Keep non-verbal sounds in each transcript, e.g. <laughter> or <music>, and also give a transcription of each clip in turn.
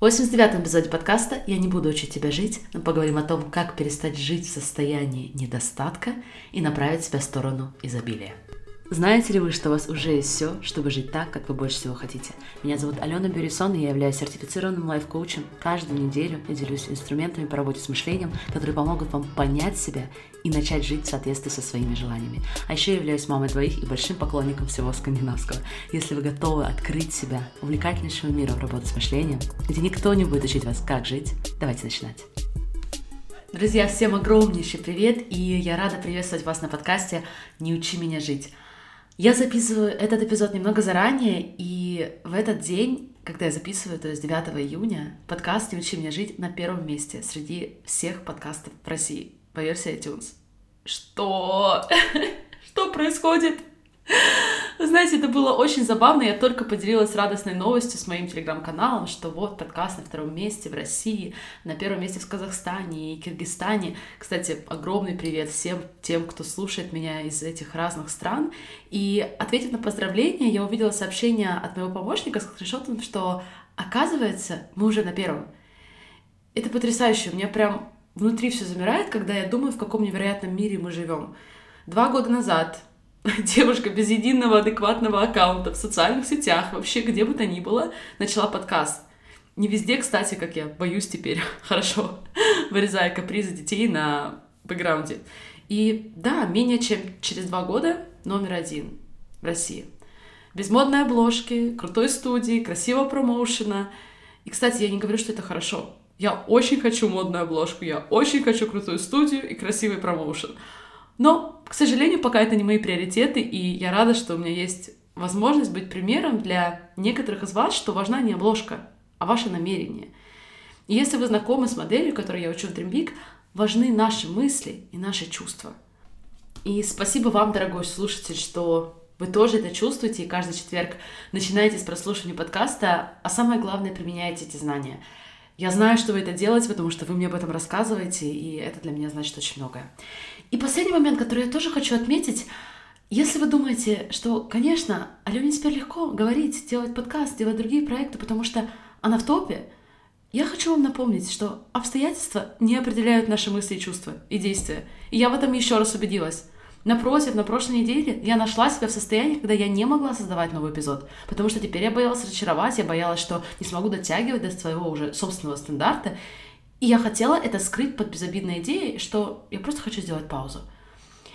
В 89-м эпизоде подкаста «Я не буду учить тебя жить», мы поговорим о том, как перестать жить в состоянии недостатка и направить себя в сторону изобилия. Знаете ли вы, что у вас уже есть все, чтобы жить так, как вы больше всего хотите? Меня зовут Алена Бюрисон, и я являюсь сертифицированным лайф-коучем. Каждую неделю я делюсь инструментами по работе с мышлением, которые помогут вам понять себя и начать жить в соответствии со своими желаниями. А еще я являюсь мамой двоих и большим поклонником всего скандинавского. Если вы готовы открыть себя увлекательнейшему миру работы с мышлением, где никто не будет учить вас, как жить, давайте начинать. Друзья, всем огромнейший привет, и я рада приветствовать вас на подкасте «Не учи меня жить». Я записываю этот эпизод немного заранее, и в этот день, когда я записываю, то есть 9 июня, подкаст «Не учи меня жить» на первом месте среди всех подкастов в России по версии iTunes. Что? <laughs> Что происходит? Знаете, это было очень забавно. Я только поделилась радостной новостью с моим телеграм-каналом, что вот подкаст на втором месте в России, на первом месте в Казахстане и Киргизстане. Кстати, огромный привет всем тем, кто слушает меня из этих разных стран. И ответив на поздравление, я увидела сообщение от моего помощника с скриншотом, что оказывается, мы уже на первом. Это потрясающе. У меня прям внутри все замирает, когда я думаю, в каком невероятном мире мы живем. Два года назад <laughs> девушка без единого адекватного аккаунта в социальных сетях, вообще где бы то ни было, начала подкаст. Не везде, кстати, как я боюсь теперь, <laughs> хорошо, вырезая капризы детей на бэкграунде. И да, менее чем через два года номер один в России. Без модной обложки, крутой студии, красивого промоушена. И, кстати, я не говорю, что это хорошо. Я очень хочу модную обложку, я очень хочу крутую студию и красивый промоушен. Но, к сожалению, пока это не мои приоритеты, и я рада, что у меня есть возможность быть примером для некоторых из вас, что важна не обложка, а ваше намерение. И если вы знакомы с моделью, которую я учу в Dream важны наши мысли и наши чувства. И спасибо вам, дорогой слушатель, что вы тоже это чувствуете, и каждый четверг начинаете с прослушивания подкаста, а самое главное, применяете эти знания. Я знаю, что вы это делаете, потому что вы мне об этом рассказываете, и это для меня значит очень многое. И последний момент, который я тоже хочу отметить, если вы думаете, что, конечно, Алене теперь легко говорить, делать подкаст, делать другие проекты, потому что она в топе, я хочу вам напомнить, что обстоятельства не определяют наши мысли чувства и действия. И я в этом еще раз убедилась. Напротив, на прошлой неделе я нашла себя в состоянии, когда я не могла создавать новый эпизод, потому что теперь я боялась разочаровать, я боялась, что не смогу дотягивать до своего уже собственного стандарта, и я хотела это скрыть под безобидной идеей, что я просто хочу сделать паузу.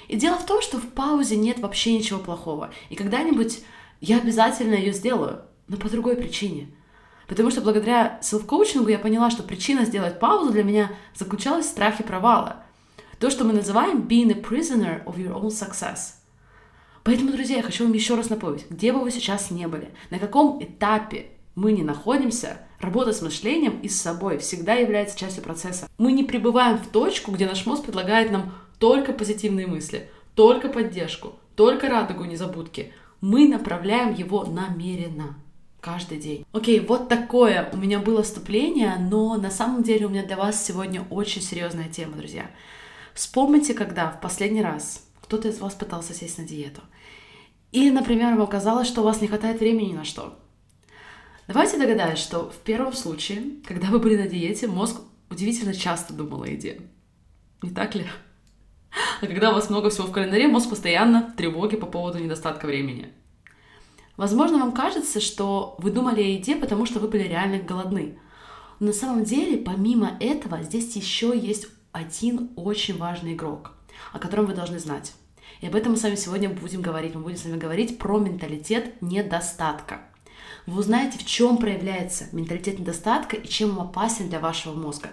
И дело в том, что в паузе нет вообще ничего плохого. И когда-нибудь я обязательно ее сделаю, но по другой причине. Потому что благодаря селф-коучингу я поняла, что причина сделать паузу для меня заключалась в страхе провала. То, что мы называем being a prisoner of your own success. Поэтому, друзья, я хочу вам еще раз напомнить, где бы вы сейчас не были, на каком этапе мы не находимся, работа с мышлением и с собой всегда является частью процесса. Мы не пребываем в точку, где наш мозг предлагает нам только позитивные мысли, только поддержку, только радугу незабудки. Мы направляем его намеренно каждый день. Окей, вот такое у меня было вступление, но на самом деле у меня для вас сегодня очень серьезная тема, друзья. Вспомните, когда в последний раз кто-то из вас пытался сесть на диету. Или, например, вам казалось, что у вас не хватает времени на что. Давайте догадаюсь, что в первом случае, когда вы были на диете, мозг удивительно часто думал о еде. Не так ли? А когда у вас много всего в календаре, мозг постоянно в тревоге по поводу недостатка времени. Возможно, вам кажется, что вы думали о еде, потому что вы были реально голодны. Но на самом деле, помимо этого, здесь еще есть один очень важный игрок, о котором вы должны знать. И об этом мы с вами сегодня будем говорить. Мы будем с вами говорить про менталитет недостатка – вы узнаете, в чем проявляется менталитет недостатка и чем он опасен для вашего мозга.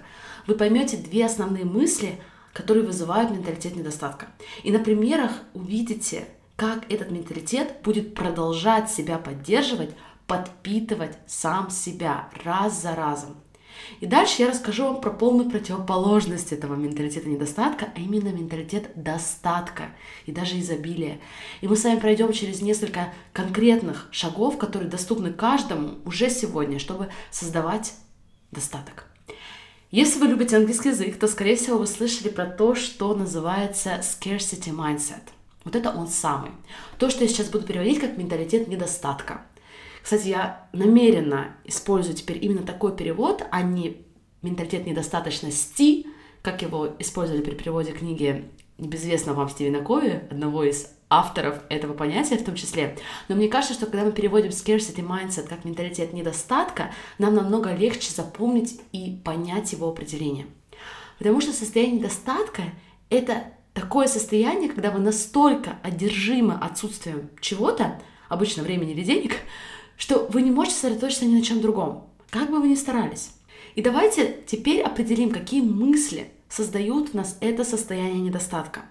Вы поймете две основные мысли, которые вызывают менталитет недостатка. И на примерах увидите, как этот менталитет будет продолжать себя поддерживать, подпитывать сам себя раз за разом. И дальше я расскажу вам про полную противоположность этого менталитета недостатка, а именно менталитет достатка и даже изобилия. И мы с вами пройдем через несколько конкретных шагов, которые доступны каждому уже сегодня, чтобы создавать достаток. Если вы любите английский язык, то, скорее всего, вы слышали про то, что называется scarcity mindset. Вот это он самый. То, что я сейчас буду переводить как менталитет недостатка. Кстати, я намеренно использую теперь именно такой перевод, а не менталитет недостаточности, как его использовали при переводе книги небезвестного вам Стивена Кови, одного из авторов этого понятия в том числе. Но мне кажется, что когда мы переводим scarcity mindset как менталитет недостатка, нам намного легче запомнить и понять его определение. Потому что состояние недостатка — это такое состояние, когда вы настолько одержимы отсутствием чего-то, обычно времени или денег, что вы не можете сосредоточиться ни на чем другом, как бы вы ни старались. И давайте теперь определим, какие мысли создают в нас это состояние недостатка.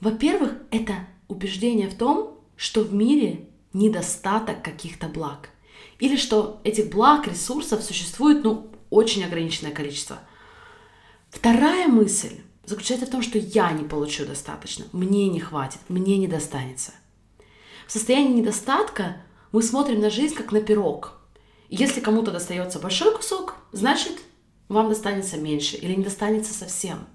Во-первых, это убеждение в том, что в мире недостаток каких-то благ. Или что этих благ, ресурсов существует ну, очень ограниченное количество. Вторая мысль заключается в том, что я не получу достаточно, мне не хватит, мне не достанется. В состоянии недостатка мы смотрим на жизнь как на пирог. если кому-то достается большой кусок, значит, вам достанется меньше или не достанется совсем.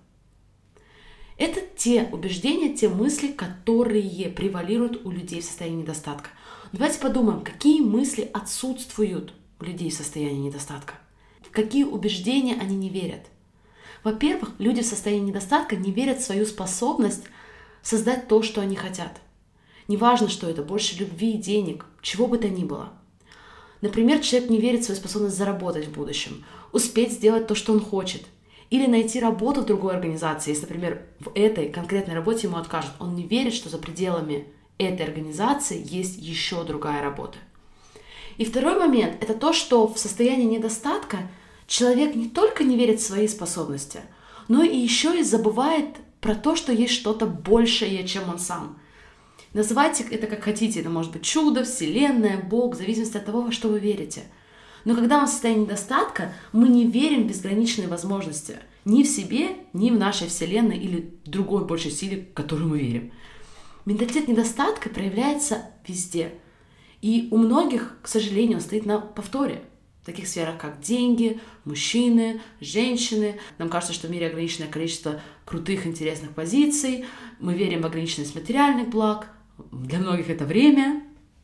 Это те убеждения, те мысли, которые превалируют у людей в состоянии недостатка. Давайте подумаем, какие мысли отсутствуют у людей в состоянии недостатка. В какие убеждения они не верят. Во-первых, люди в состоянии недостатка не верят в свою способность создать то, что они хотят. Неважно, что это, больше любви, денег, чего бы то ни было. Например, человек не верит в свою способность заработать в будущем, успеть сделать то, что он хочет, или найти работу в другой организации, если, например, в этой конкретной работе ему откажут. Он не верит, что за пределами этой организации есть еще другая работа. И второй момент – это то, что в состоянии недостатка человек не только не верит в свои способности, но и еще и забывает про то, что есть что-то большее, чем он сам – Называйте это как хотите, это может быть чудо, вселенная, Бог, в зависимости от того, во что вы верите. Но когда мы в состоянии недостатка, мы не верим в безграничные возможности. Ни в себе, ни в нашей вселенной или другой большей силе, в которую мы верим. Менталитет недостатка проявляется везде. И у многих, к сожалению, он стоит на повторе. В таких сферах, как деньги, мужчины, женщины. Нам кажется, что в мире ограниченное количество крутых, интересных позиций. Мы верим в ограниченность материальных благ для многих это время.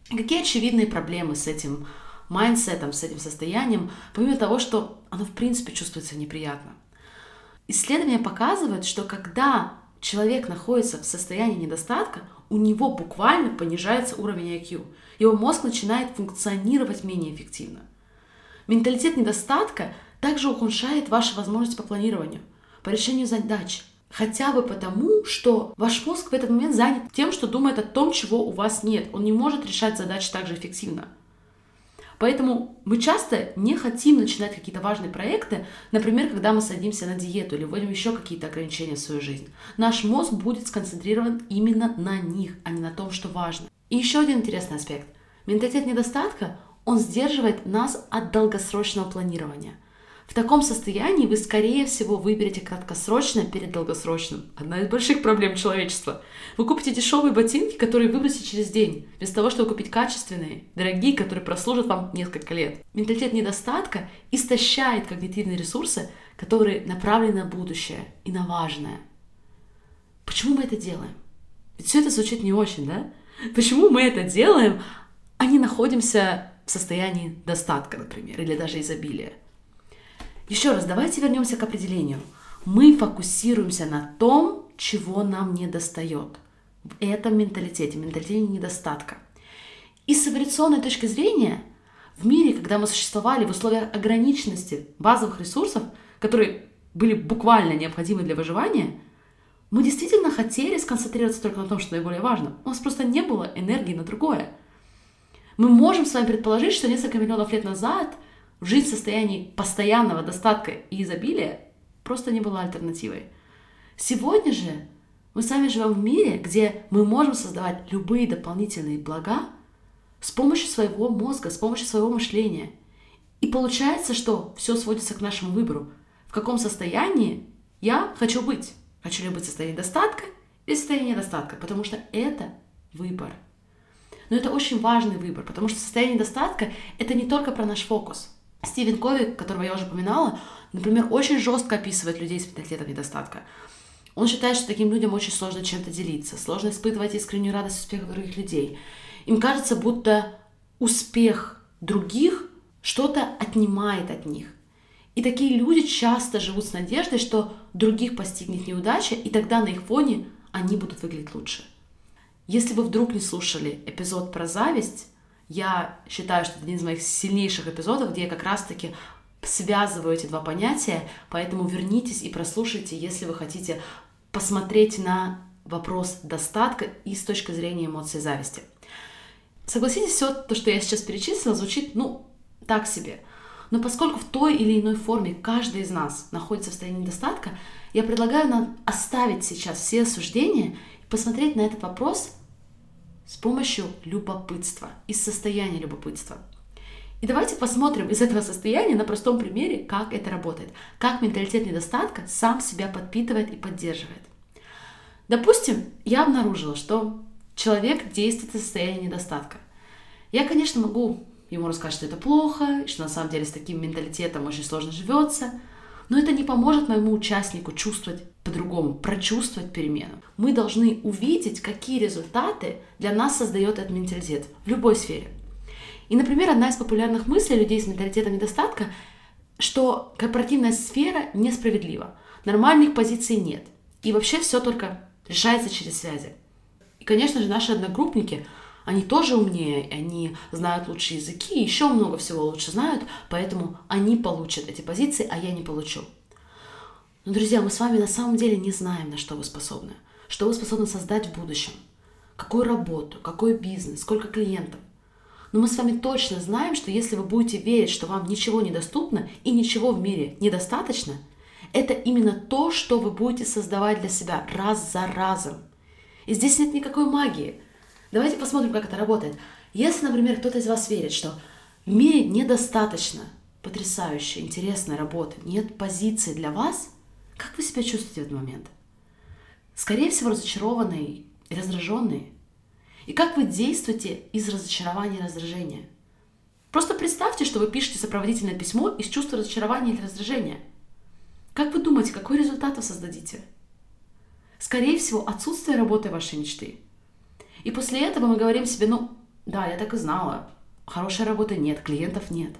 Какие очевидные проблемы с этим mindset ом, с этим состоянием, помимо того, что оно в принципе чувствуется неприятно. Исследования показывают, что когда человек находится в состоянии недостатка, у него буквально понижается уровень IQ. Его мозг начинает функционировать менее эффективно. Менталитет недостатка также ухудшает ваши возможности по планированию, по решению задач, Хотя бы потому, что ваш мозг в этот момент занят тем, что думает о том, чего у вас нет. Он не может решать задачи так же эффективно. Поэтому мы часто не хотим начинать какие-то важные проекты, например, когда мы садимся на диету или вводим еще какие-то ограничения в свою жизнь. Наш мозг будет сконцентрирован именно на них, а не на том, что важно. И еще один интересный аспект. Менталитет недостатка, он сдерживает нас от долгосрочного планирования – в таком состоянии вы, скорее всего, выберете краткосрочное перед долгосрочным. Одна из больших проблем человечества. Вы купите дешевые ботинки, которые выбросите через день, вместо того, чтобы купить качественные, дорогие, которые прослужат вам несколько лет. Менталитет недостатка истощает когнитивные ресурсы, которые направлены на будущее и на важное. Почему мы это делаем? Ведь все это звучит не очень, да? Почему мы это делаем, а не находимся в состоянии достатка, например, или даже изобилия? Еще раз, давайте вернемся к определению. Мы фокусируемся на том, чего нам не достает. В этом менталитете, менталитете недостатка. И с эволюционной точки зрения, в мире, когда мы существовали в условиях ограниченности базовых ресурсов, которые были буквально необходимы для выживания, мы действительно хотели сконцентрироваться только на том, что наиболее важно. У нас просто не было энергии на другое. Мы можем с вами предположить, что несколько миллионов лет назад – Жить в состоянии постоянного достатка и изобилия просто не была альтернативой. Сегодня же мы сами живем в мире, где мы можем создавать любые дополнительные блага с помощью своего мозга, с помощью своего мышления. И получается, что все сводится к нашему выбору. В каком состоянии я хочу быть? Хочу ли быть в состоянии достатка или в состоянии недостатка? Потому что это выбор. Но это очень важный выбор, потому что состояние достатка — это не только про наш фокус — Стивен Кови, которого я уже упоминала, например, очень жестко описывает людей с менталитетом недостатка. Он считает, что таким людям очень сложно чем-то делиться, сложно испытывать искреннюю радость успеха других людей. Им кажется, будто успех других что-то отнимает от них. И такие люди часто живут с надеждой, что других постигнет неудача, и тогда на их фоне они будут выглядеть лучше. Если вы вдруг не слушали эпизод про зависть, я считаю, что это один из моих сильнейших эпизодов, где я как раз-таки связываю эти два понятия, поэтому вернитесь и прослушайте, если вы хотите посмотреть на вопрос достатка и с точки зрения эмоций зависти. Согласитесь, все то, что я сейчас перечислила, звучит, ну, так себе. Но поскольку в той или иной форме каждый из нас находится в состоянии недостатка, я предлагаю нам оставить сейчас все осуждения и посмотреть на этот вопрос с помощью любопытства, из состояния любопытства. И давайте посмотрим из этого состояния на простом примере, как это работает, как менталитет недостатка сам себя подпитывает и поддерживает. Допустим, я обнаружила, что человек действует из состояния недостатка. Я, конечно, могу ему рассказать, что это плохо, что на самом деле с таким менталитетом очень сложно живется, но это не поможет моему участнику чувствовать по-другому, прочувствовать перемену. Мы должны увидеть, какие результаты для нас создает этот менталитет в любой сфере. И, например, одна из популярных мыслей людей с менталитетом недостатка, что корпоративная сфера несправедлива, нормальных позиций нет, и вообще все только решается через связи. И, конечно же, наши одногруппники – они тоже умнее, они знают лучшие языки, еще много всего лучше знают, поэтому они получат эти позиции, а я не получу. Но, друзья, мы с вами на самом деле не знаем, на что вы способны. Что вы способны создать в будущем. Какую работу, какой бизнес, сколько клиентов. Но мы с вами точно знаем, что если вы будете верить, что вам ничего недоступно и ничего в мире недостаточно, это именно то, что вы будете создавать для себя раз за разом. И здесь нет никакой магии – Давайте посмотрим, как это работает. Если, например, кто-то из вас верит, что в мире недостаточно потрясающей, интересной работы, нет позиции для вас, как вы себя чувствуете в этот момент? Скорее всего, разочарованный и раздраженный. И как вы действуете из разочарования и раздражения? Просто представьте, что вы пишете сопроводительное письмо из чувства разочарования или раздражения. Как вы думаете, какой результат вы создадите? Скорее всего, отсутствие работы вашей мечты – и после этого мы говорим себе, ну, да, я так и знала, хорошей работы нет, клиентов нет.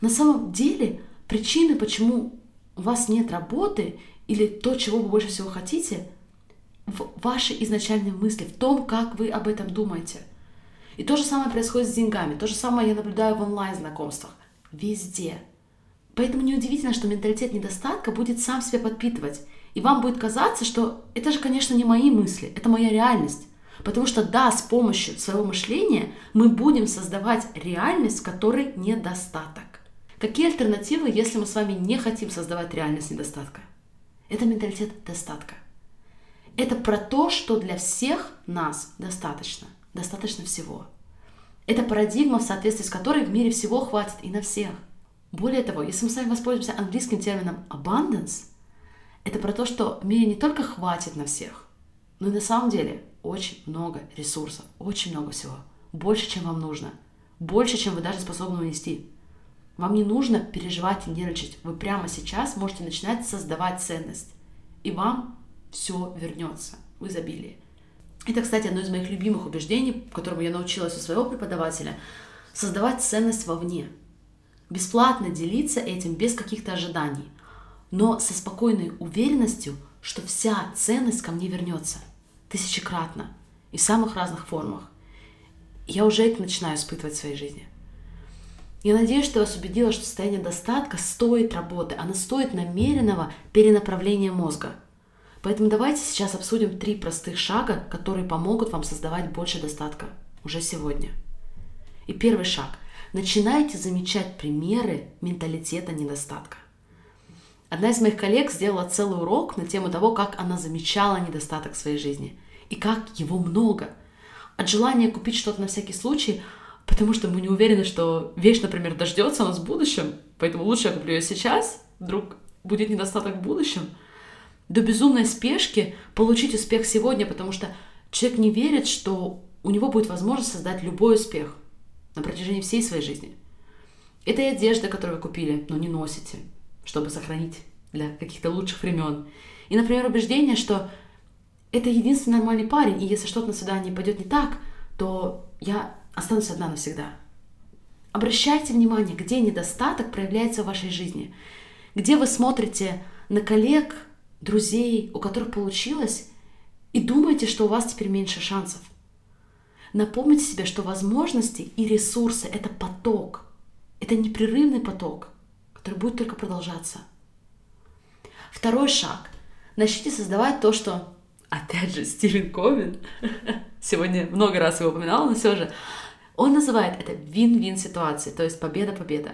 На самом деле причины, почему у вас нет работы или то, чего вы больше всего хотите, в вашей изначальной мысли, в том, как вы об этом думаете. И то же самое происходит с деньгами, то же самое я наблюдаю в онлайн-знакомствах, везде. Поэтому неудивительно, что менталитет недостатка будет сам себя подпитывать. И вам будет казаться, что это же, конечно, не мои мысли, это моя реальность. Потому что да, с помощью своего мышления мы будем создавать реальность, в которой недостаток. Какие альтернативы, если мы с вами не хотим создавать реальность недостатка? Это менталитет достатка. Это про то, что для всех нас достаточно. Достаточно всего. Это парадигма, в соответствии с которой в мире всего хватит и на всех. Более того, если мы с вами воспользуемся английским термином abundance, это про то, что в мире не только хватит на всех, но и на самом деле очень много ресурсов, очень много всего. Больше, чем вам нужно. Больше, чем вы даже способны унести. Вам не нужно переживать и нервничать. Вы прямо сейчас можете начинать создавать ценность. И вам все вернется в изобилии. Это, кстати, одно из моих любимых убеждений, которому я научилась у своего преподавателя. Создавать ценность вовне. Бесплатно делиться этим без каких-то ожиданий. Но со спокойной уверенностью, что вся ценность ко мне вернется тысячекратно и в самых разных формах. Я уже это начинаю испытывать в своей жизни. Я надеюсь, что вас убедила, что состояние достатка стоит работы, оно стоит намеренного перенаправления мозга. Поэтому давайте сейчас обсудим три простых шага, которые помогут вам создавать больше достатка уже сегодня. И первый шаг. Начинайте замечать примеры менталитета недостатка. Одна из моих коллег сделала целый урок на тему того, как она замечала недостаток в своей жизни и как его много. От желания купить что-то на всякий случай, потому что мы не уверены, что вещь, например, дождется нас в будущем, поэтому лучше я куплю ее сейчас, вдруг будет недостаток в будущем, до безумной спешки получить успех сегодня, потому что человек не верит, что у него будет возможность создать любой успех на протяжении всей своей жизни. Это и одежда, которую вы купили, но не носите – чтобы сохранить для каких-то лучших времен. И, например, убеждение, что это единственный нормальный парень, и если что-то на свидании пойдет не так, то я останусь одна навсегда. Обращайте внимание, где недостаток проявляется в вашей жизни, где вы смотрите на коллег, друзей, у которых получилось, и думаете, что у вас теперь меньше шансов. Напомните себе, что возможности и ресурсы – это поток, это непрерывный поток, который будет только продолжаться. Второй шаг. Начните создавать то, что, опять же, Стивен Ковин, <laughs> сегодня много раз его упоминал, но все же, он называет это вин-вин ситуацией, то есть победа-победа.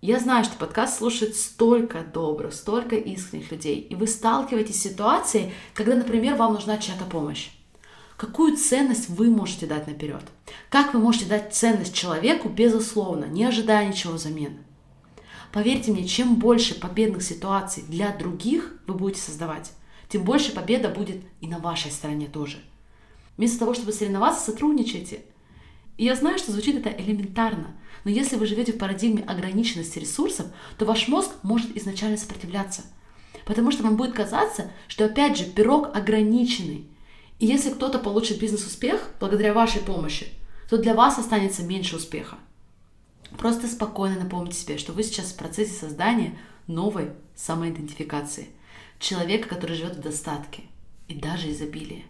Я знаю, что подкаст слушает столько добрых, столько искренних людей, и вы сталкиваетесь с ситуацией, когда, например, вам нужна чья-то помощь. Какую ценность вы можете дать наперед? Как вы можете дать ценность человеку, безусловно, не ожидая ничего взамен? Поверьте мне, чем больше победных ситуаций для других вы будете создавать, тем больше победа будет и на вашей стороне тоже. Вместо того, чтобы соревноваться, сотрудничайте – и я знаю, что звучит это элементарно, но если вы живете в парадигме ограниченности ресурсов, то ваш мозг может изначально сопротивляться. Потому что вам будет казаться, что опять же пирог ограниченный. И если кто-то получит бизнес-успех благодаря вашей помощи, то для вас останется меньше успеха. Просто спокойно напомните себе, что вы сейчас в процессе создания новой самоидентификации. Человека, который живет в достатке и даже изобилии.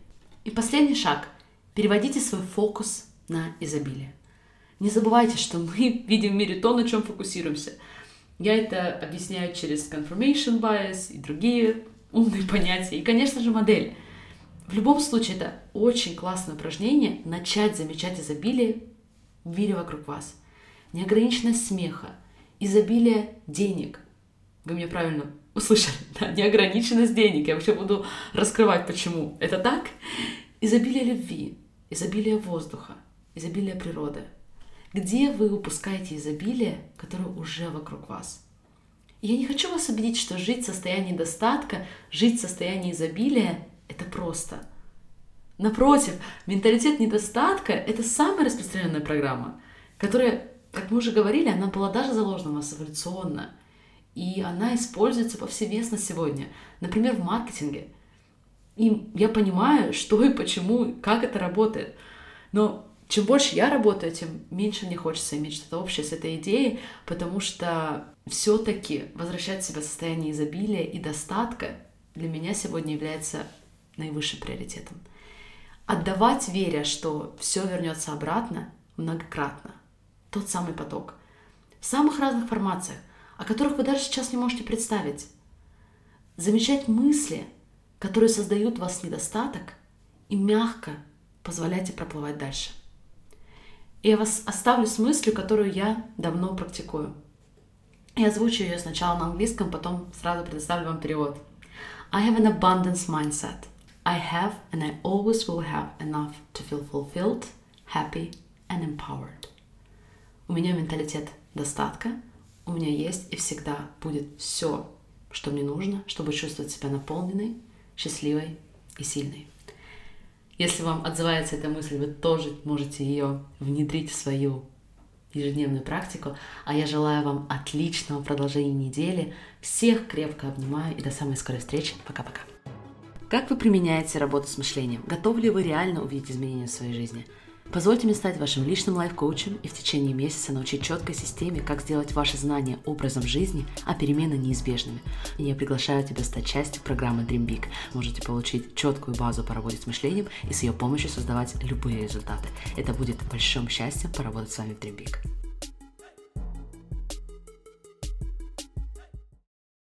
И последний шаг. Переводите свой фокус на изобилие. Не забывайте, что мы <laughs> видим в мире то, на чем фокусируемся. Я это объясняю через confirmation bias и другие умные понятия. И, конечно же, модель. В любом случае, это очень классное упражнение начать замечать изобилие в мире вокруг вас. Неограниченность смеха, изобилие денег. Вы меня правильно услышали, <laughs> да, неограниченность денег. Я вообще буду раскрывать, почему это так. Изобилие любви, изобилие воздуха, изобилие природы. Где вы упускаете изобилие, которое уже вокруг вас? Я не хочу вас убедить, что жить в состоянии достатка, жить в состоянии изобилия – это просто. Напротив, менталитет недостатка – это самая распространенная программа, которая, как мы уже говорили, она была даже заложена у нас эволюционно. И она используется повсеместно сегодня, например, в маркетинге. И я понимаю, что и почему, как это работает. Но чем больше я работаю, тем меньше мне хочется иметь что-то общее с этой идеей, потому что все-таки возвращать себя в состояние изобилия и достатка для меня сегодня является наивысшим приоритетом. Отдавать, веря, что все вернется обратно, многократно. Тот самый поток. В самых разных формациях, о которых вы даже сейчас не можете представить. Замечать мысли, которые создают в вас недостаток, и мягко позволяйте проплывать дальше. И я вас оставлю с мыслью, которую я давно практикую. Я озвучу ее сначала на английском, потом сразу предоставлю вам перевод. I have an abundance mindset. I have and I always will have enough to feel fulfilled, happy and empowered. У меня менталитет достатка, у меня есть и всегда будет все, что мне нужно, чтобы чувствовать себя наполненной, счастливой и сильной. Если вам отзывается эта мысль, вы тоже можете ее внедрить в свою ежедневную практику. А я желаю вам отличного продолжения недели. Всех крепко обнимаю и до самой скорой встречи. Пока-пока. Как вы применяете работу с мышлением? Готовы ли вы реально увидеть изменения в своей жизни? Позвольте мне стать вашим личным лайф-коучем и в течение месяца научить четкой системе, как сделать ваши знания образом жизни, а перемены неизбежными. И я приглашаю тебя стать частью программы Dream Big. Можете получить четкую базу по работе с мышлением и с ее помощью создавать любые результаты. Это будет большим счастьем поработать с вами в Dream Big.